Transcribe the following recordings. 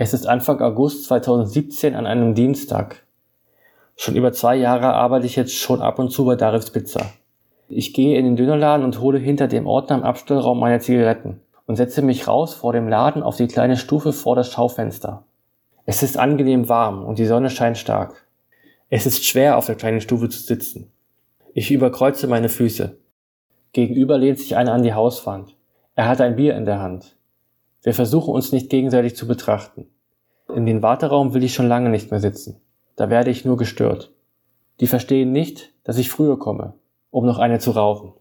Es ist Anfang August 2017 an einem Dienstag. Schon über zwei Jahre arbeite ich jetzt schon ab und zu bei Darifs Pizza. Ich gehe in den Dönerladen und hole hinter dem Ordner im Abstellraum meine Zigaretten und setze mich raus vor dem Laden auf die kleine Stufe vor das Schaufenster. Es ist angenehm warm und die Sonne scheint stark. Es ist schwer, auf der kleinen Stufe zu sitzen. Ich überkreuze meine Füße. Gegenüber lehnt sich einer an die Hauswand. Er hat ein Bier in der Hand. Wir versuchen uns nicht gegenseitig zu betrachten. In den Warteraum will ich schon lange nicht mehr sitzen. Da werde ich nur gestört. Die verstehen nicht, dass ich früher komme, um noch eine zu rauchen.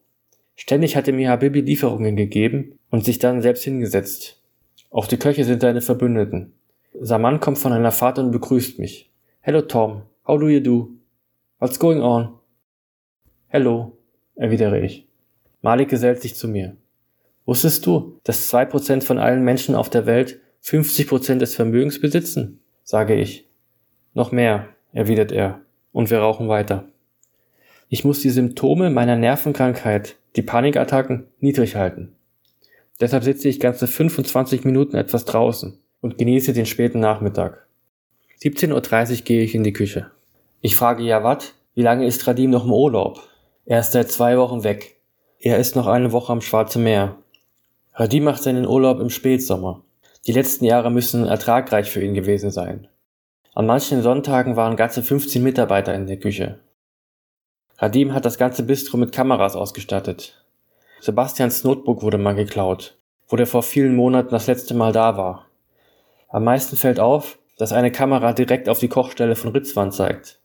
Ständig hatte mir Habibi Lieferungen gegeben und sich dann selbst hingesetzt. Auch die Köche sind seine Verbündeten. Saman kommt von einer Fahrt und begrüßt mich. Hello Tom, how do you do? What's going on? Hello, erwidere ich. Malik gesellt sich zu mir. Wusstest du, dass zwei Prozent von allen Menschen auf der Welt 50 Prozent des Vermögens besitzen? sage ich. Noch mehr, erwidert er, und wir rauchen weiter. Ich muss die Symptome meiner Nervenkrankheit, die Panikattacken, niedrig halten. Deshalb sitze ich ganze 25 Minuten etwas draußen und genieße den späten Nachmittag. 17.30 Uhr gehe ich in die Küche. Ich frage Jawad, wie lange ist Radim noch im Urlaub? Er ist seit zwei Wochen weg. Er ist noch eine Woche am Schwarzen Meer. Radim macht seinen Urlaub im Spätsommer. Die letzten Jahre müssen ertragreich für ihn gewesen sein. An manchen Sonntagen waren ganze 15 Mitarbeiter in der Küche. Radim hat das ganze Bistro mit Kameras ausgestattet. Sebastians Notebook wurde mal geklaut, wo der vor vielen Monaten das letzte Mal da war. Am meisten fällt auf, dass eine Kamera direkt auf die Kochstelle von Ritzwan zeigt.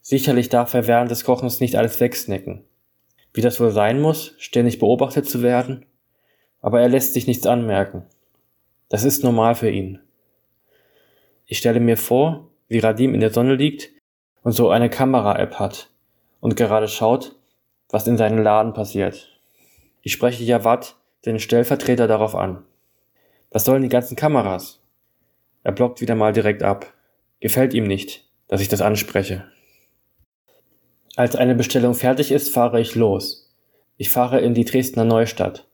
Sicherlich darf er während des Kochens nicht alles wegsnacken. Wie das wohl sein muss, ständig beobachtet zu werden aber er lässt sich nichts anmerken. Das ist normal für ihn. Ich stelle mir vor, wie Radim in der Sonne liegt und so eine Kamera-App hat und gerade schaut, was in seinem Laden passiert. Ich spreche Jawad, den Stellvertreter, darauf an. Was sollen die ganzen Kameras? Er blockt wieder mal direkt ab. Gefällt ihm nicht, dass ich das anspreche. Als eine Bestellung fertig ist, fahre ich los. Ich fahre in die Dresdner Neustadt.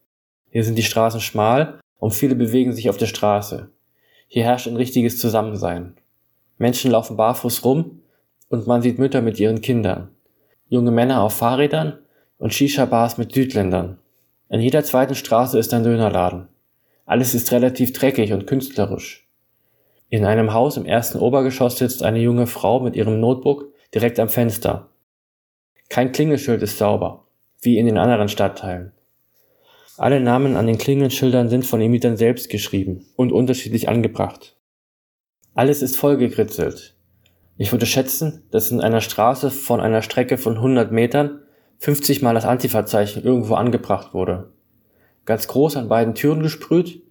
Hier sind die Straßen schmal und viele bewegen sich auf der Straße. Hier herrscht ein richtiges Zusammensein. Menschen laufen barfuß rum und man sieht Mütter mit ihren Kindern. Junge Männer auf Fahrrädern und Shisha-Bars mit Südländern. In jeder zweiten Straße ist ein Dönerladen. Alles ist relativ dreckig und künstlerisch. In einem Haus im ersten Obergeschoss sitzt eine junge Frau mit ihrem Notebook direkt am Fenster. Kein Klingelschild ist sauber, wie in den anderen Stadtteilen. Alle Namen an den Klingelschildern sind von den Mietern selbst geschrieben und unterschiedlich angebracht. Alles ist vollgekritzelt. Ich würde schätzen, dass in einer Straße von einer Strecke von 100 Metern 50 mal das Antifa-Zeichen irgendwo angebracht wurde. Ganz groß an beiden Türen gesprüht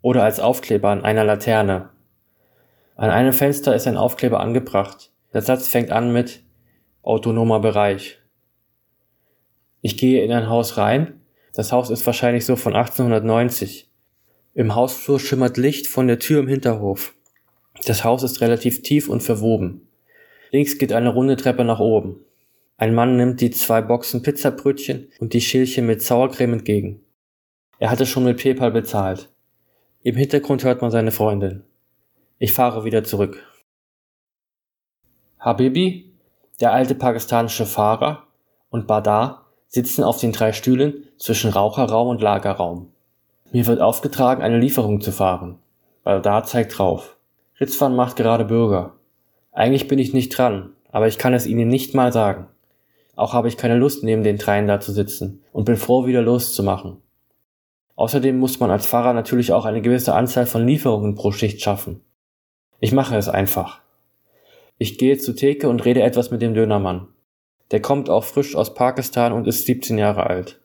oder als Aufkleber an einer Laterne. An einem Fenster ist ein Aufkleber angebracht. Der Satz fängt an mit autonomer Bereich. Ich gehe in ein Haus rein das Haus ist wahrscheinlich so von 1890. Im Hausflur schimmert Licht von der Tür im Hinterhof. Das Haus ist relativ tief und verwoben. Links geht eine runde Treppe nach oben. Ein Mann nimmt die zwei Boxen Pizzabrötchen und die Schälchen mit Sauercreme entgegen. Er hatte schon mit PayPal bezahlt. Im Hintergrund hört man seine Freundin. Ich fahre wieder zurück. Habibi, der alte pakistanische Fahrer, und Badar, sitzen auf den drei Stühlen zwischen Raucherraum und Lagerraum. Mir wird aufgetragen, eine Lieferung zu fahren. Baldar zeigt drauf. Ritzwan macht gerade Bürger. Eigentlich bin ich nicht dran, aber ich kann es Ihnen nicht mal sagen. Auch habe ich keine Lust, neben den dreien da zu sitzen und bin froh, wieder loszumachen. Außerdem muss man als Fahrer natürlich auch eine gewisse Anzahl von Lieferungen pro Schicht schaffen. Ich mache es einfach. Ich gehe zur Theke und rede etwas mit dem Dönermann. Der kommt auch frisch aus Pakistan und ist 17 Jahre alt.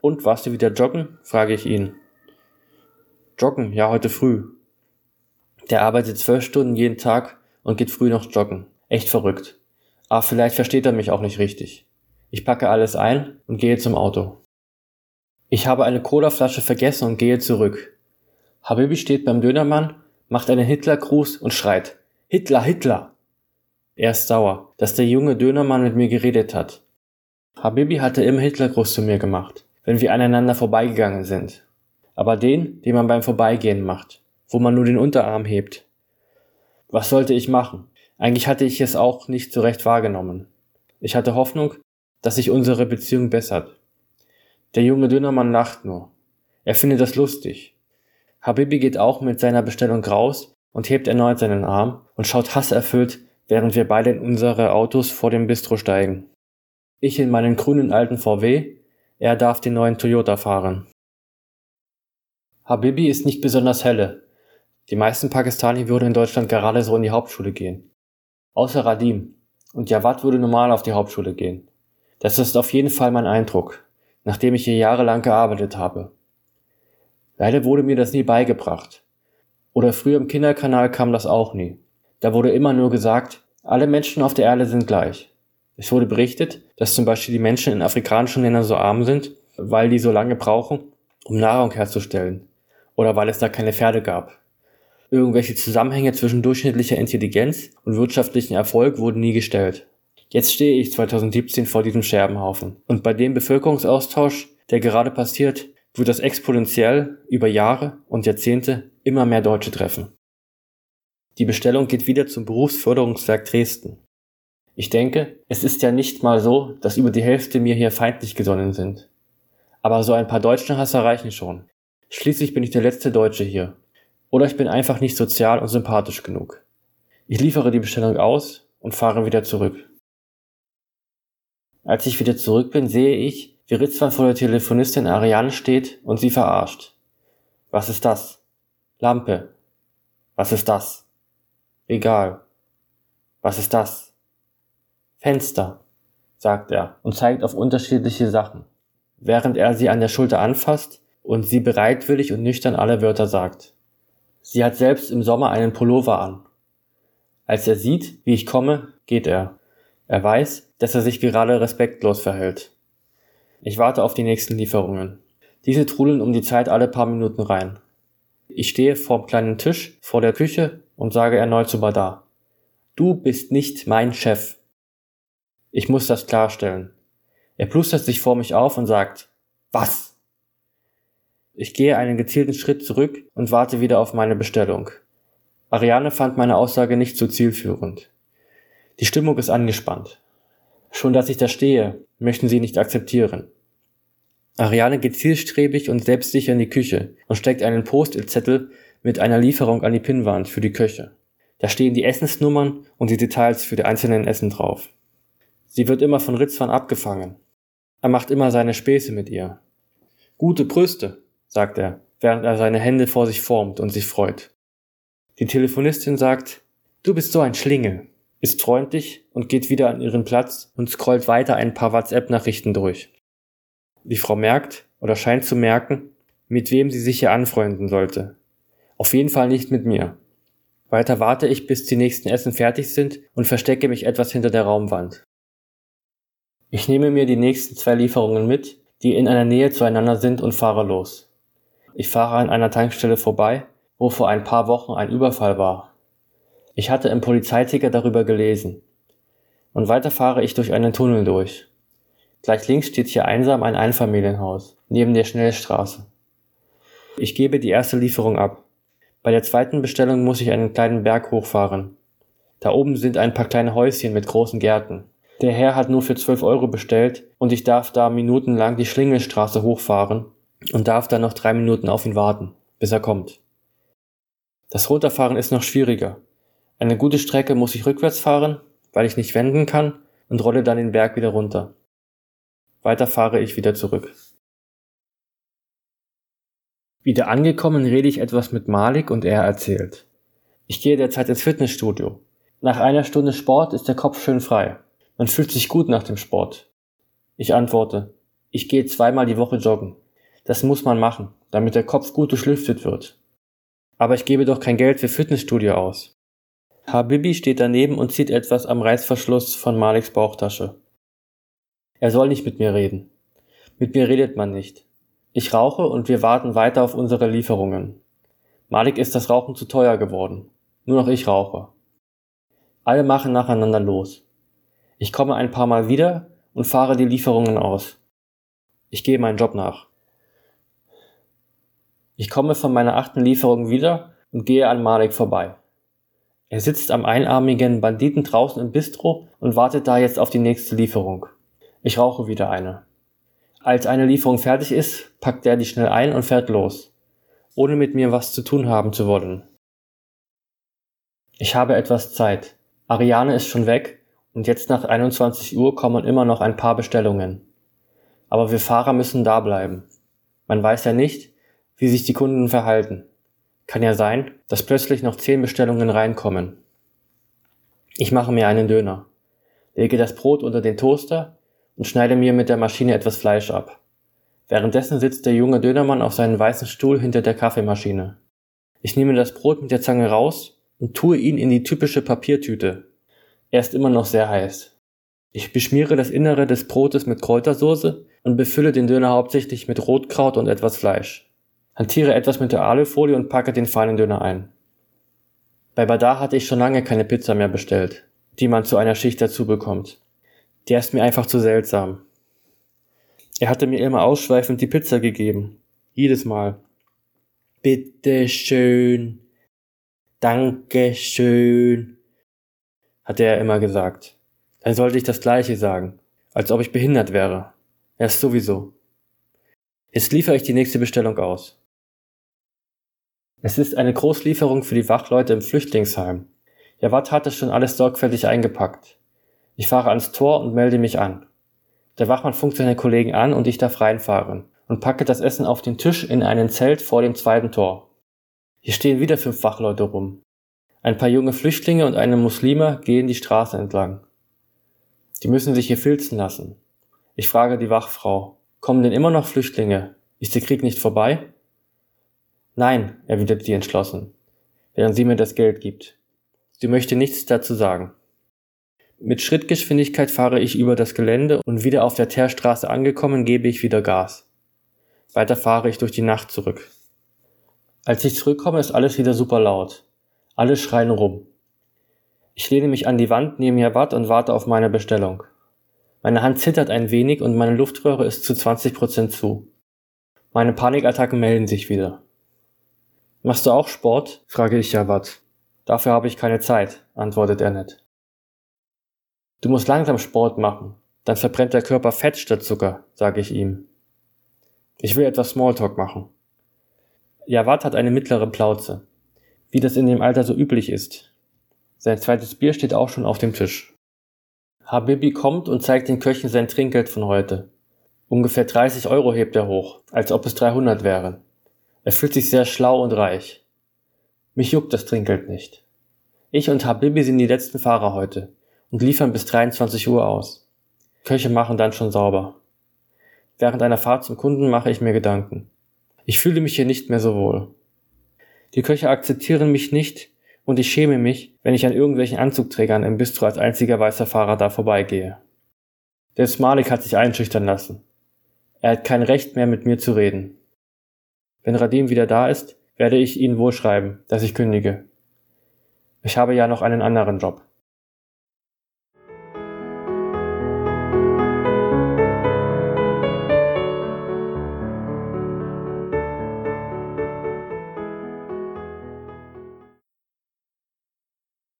Und warst du wieder joggen? frage ich ihn. Joggen, ja, heute früh. Der arbeitet zwölf Stunden jeden Tag und geht früh noch joggen. Echt verrückt. Aber vielleicht versteht er mich auch nicht richtig. Ich packe alles ein und gehe zum Auto. Ich habe eine Colaflasche vergessen und gehe zurück. Habibi steht beim Dönermann, macht einen Hitlergruß und schreit Hitler, Hitler. Er ist sauer, dass der junge Dönermann mit mir geredet hat. Habibi hatte immer Hitlergruß zu mir gemacht, wenn wir aneinander vorbeigegangen sind. Aber den, den man beim Vorbeigehen macht, wo man nur den Unterarm hebt, Was sollte ich machen? Eigentlich hatte ich es auch nicht so recht wahrgenommen. Ich hatte Hoffnung, dass sich unsere Beziehung bessert. Der junge Dünnermann lacht nur. Er findet das lustig. Habibi geht auch mit seiner Bestellung raus und hebt erneut seinen Arm und schaut hasserfüllt, während wir beide in unsere Autos vor dem Bistro steigen. Ich in meinen grünen alten VW, er darf den neuen Toyota fahren. Habibi ist nicht besonders helle. Die meisten Pakistani würden in Deutschland gerade so in die Hauptschule gehen. Außer Radim. Und Jawad würde normal auf die Hauptschule gehen. Das ist auf jeden Fall mein Eindruck, nachdem ich hier jahrelang gearbeitet habe. Leider wurde mir das nie beigebracht. Oder früher im Kinderkanal kam das auch nie. Da wurde immer nur gesagt, alle Menschen auf der Erde sind gleich. Es wurde berichtet, dass zum Beispiel die Menschen in afrikanischen Ländern so arm sind, weil die so lange brauchen, um Nahrung herzustellen. Oder weil es da keine Pferde gab. Irgendwelche Zusammenhänge zwischen durchschnittlicher Intelligenz und wirtschaftlichem Erfolg wurden nie gestellt. Jetzt stehe ich 2017 vor diesem Scherbenhaufen. Und bei dem Bevölkerungsaustausch, der gerade passiert, wird das exponentiell über Jahre und Jahrzehnte immer mehr Deutsche treffen. Die Bestellung geht wieder zum Berufsförderungswerk Dresden. Ich denke, es ist ja nicht mal so, dass über die Hälfte mir hier feindlich gesonnen sind. Aber so ein paar Deutschenhasser reichen schon. Schließlich bin ich der letzte Deutsche hier. Oder ich bin einfach nicht sozial und sympathisch genug. Ich liefere die Bestellung aus und fahre wieder zurück. Als ich wieder zurück bin, sehe ich, wie Ritzwan vor der Telefonistin Ariane steht und sie verarscht. Was ist das? Lampe. Was ist das? Regal. Was ist das? Fenster, sagt er und zeigt auf unterschiedliche Sachen, während er sie an der Schulter anfasst und sie bereitwillig und nüchtern alle Wörter sagt. Sie hat selbst im Sommer einen Pullover an. Als er sieht, wie ich komme, geht er. Er weiß, dass er sich gerade respektlos verhält. Ich warte auf die nächsten Lieferungen. Diese trudeln um die Zeit alle paar Minuten rein. Ich stehe vorm kleinen Tisch vor der Küche und sage erneut zu Badar. Du bist nicht mein Chef. Ich muss das klarstellen. Er plustert sich vor mich auf und sagt, was? Ich gehe einen gezielten Schritt zurück und warte wieder auf meine Bestellung. Ariane fand meine Aussage nicht so zielführend. Die Stimmung ist angespannt. Schon dass ich da stehe, möchten sie nicht akzeptieren. Ariane geht zielstrebig und selbstsicher in die Küche und steckt einen Post-it-Zettel mit einer Lieferung an die Pinnwand für die Köche. Da stehen die Essensnummern und die Details für die einzelnen Essen drauf. Sie wird immer von Ritzwan abgefangen. Er macht immer seine Späße mit ihr. Gute Brüste, sagt er, während er seine Hände vor sich formt und sich freut. Die Telefonistin sagt, du bist so ein Schlingel ist freundlich und geht wieder an ihren Platz und scrollt weiter ein paar WhatsApp-Nachrichten durch. Die Frau merkt oder scheint zu merken, mit wem sie sich hier anfreunden sollte. Auf jeden Fall nicht mit mir. Weiter warte ich, bis die nächsten Essen fertig sind und verstecke mich etwas hinter der Raumwand. Ich nehme mir die nächsten zwei Lieferungen mit, die in einer Nähe zueinander sind und fahre los. Ich fahre an einer Tankstelle vorbei, wo vor ein paar Wochen ein Überfall war ich hatte im Polizeiticker darüber gelesen. Und weiter fahre ich durch einen Tunnel durch. Gleich links steht hier einsam ein Einfamilienhaus, neben der Schnellstraße. Ich gebe die erste Lieferung ab. Bei der zweiten Bestellung muss ich einen kleinen Berg hochfahren. Da oben sind ein paar kleine Häuschen mit großen Gärten. Der Herr hat nur für 12 Euro bestellt und ich darf da minutenlang die Schlingelstraße hochfahren und darf dann noch drei Minuten auf ihn warten, bis er kommt. Das Runterfahren ist noch schwieriger. Eine gute Strecke muss ich rückwärts fahren, weil ich nicht wenden kann und rolle dann den Berg wieder runter. Weiter fahre ich wieder zurück. Wieder angekommen rede ich etwas mit Malik und er erzählt. Ich gehe derzeit ins Fitnessstudio. Nach einer Stunde Sport ist der Kopf schön frei. Man fühlt sich gut nach dem Sport. Ich antworte, ich gehe zweimal die Woche joggen. Das muss man machen, damit der Kopf gut durchlüftet wird. Aber ich gebe doch kein Geld für Fitnessstudio aus. Habibi steht daneben und zieht etwas am Reißverschluss von Maliks Bauchtasche. Er soll nicht mit mir reden. Mit mir redet man nicht. Ich rauche und wir warten weiter auf unsere Lieferungen. Malik ist das Rauchen zu teuer geworden. Nur noch ich rauche. Alle machen nacheinander los. Ich komme ein paar Mal wieder und fahre die Lieferungen aus. Ich gehe meinen Job nach. Ich komme von meiner achten Lieferung wieder und gehe an Malik vorbei. Er sitzt am einarmigen Banditen draußen im Bistro und wartet da jetzt auf die nächste Lieferung. Ich rauche wieder eine. Als eine Lieferung fertig ist, packt er die schnell ein und fährt los, ohne mit mir was zu tun haben zu wollen. Ich habe etwas Zeit. Ariane ist schon weg und jetzt nach 21 Uhr kommen immer noch ein paar Bestellungen. Aber wir Fahrer müssen da bleiben. Man weiß ja nicht, wie sich die Kunden verhalten. Kann ja sein, dass plötzlich noch zehn Bestellungen reinkommen. Ich mache mir einen Döner, lege das Brot unter den Toaster und schneide mir mit der Maschine etwas Fleisch ab. Währenddessen sitzt der junge Dönermann auf seinem weißen Stuhl hinter der Kaffeemaschine. Ich nehme das Brot mit der Zange raus und tue ihn in die typische Papiertüte. Er ist immer noch sehr heiß. Ich beschmiere das Innere des Brotes mit Kräutersoße und befülle den Döner hauptsächlich mit Rotkraut und etwas Fleisch. Hantiere etwas mit der Alufolie und packe den feinen Döner ein. Bei Badar hatte ich schon lange keine Pizza mehr bestellt, die man zu einer Schicht dazu bekommt. Der ist mir einfach zu seltsam. Er hatte mir immer ausschweifend die Pizza gegeben. Jedes Mal. Bitte schön. Danke schön. Hatte er immer gesagt. Dann sollte ich das gleiche sagen. Als ob ich behindert wäre. Er ist sowieso. Jetzt liefere ich die nächste Bestellung aus. Es ist eine Großlieferung für die Wachleute im Flüchtlingsheim. Jawad hat es schon alles sorgfältig eingepackt. Ich fahre ans Tor und melde mich an. Der Wachmann funkt seine Kollegen an und ich darf reinfahren und packe das Essen auf den Tisch in einen Zelt vor dem zweiten Tor. Hier stehen wieder fünf Wachleute rum. Ein paar junge Flüchtlinge und eine Muslime gehen die Straße entlang. Die müssen sich hier filzen lassen. Ich frage die Wachfrau, kommen denn immer noch Flüchtlinge? Ist der Krieg nicht vorbei? Nein, erwidert sie entschlossen, während sie mir das Geld gibt. Sie möchte nichts dazu sagen. Mit Schrittgeschwindigkeit fahre ich über das Gelände und wieder auf der Teerstraße angekommen, gebe ich wieder Gas. Weiter fahre ich durch die Nacht zurück. Als ich zurückkomme, ist alles wieder super laut. Alle schreien rum. Ich lehne mich an die Wand neben Jawad und warte auf meine Bestellung. Meine Hand zittert ein wenig und meine Luftröhre ist zu 20% zu. Meine Panikattacken melden sich wieder. Machst du auch Sport? frage ich Jawad. Dafür habe ich keine Zeit, antwortet er nett. Du musst langsam Sport machen, dann verbrennt der Körper Fett statt Zucker, sage ich ihm. Ich will etwas Smalltalk machen. Jawad hat eine mittlere Plauze, wie das in dem Alter so üblich ist. Sein zweites Bier steht auch schon auf dem Tisch. Habibi kommt und zeigt den Köchen sein Trinkgeld von heute. Ungefähr 30 Euro hebt er hoch, als ob es 300 wären. Er fühlt sich sehr schlau und reich. Mich juckt das Trinkgeld nicht. Ich und Habibi sind die letzten Fahrer heute und liefern bis 23 Uhr aus. Köche machen dann schon sauber. Während einer Fahrt zum Kunden mache ich mir Gedanken. Ich fühle mich hier nicht mehr so wohl. Die Köche akzeptieren mich nicht und ich schäme mich, wenn ich an irgendwelchen Anzugträgern im Bistro als einziger weißer Fahrer da vorbeigehe. Der Smalik hat sich einschüchtern lassen. Er hat kein Recht mehr mit mir zu reden. Wenn Radim wieder da ist, werde ich ihn wohl schreiben, dass ich kündige. Ich habe ja noch einen anderen Job.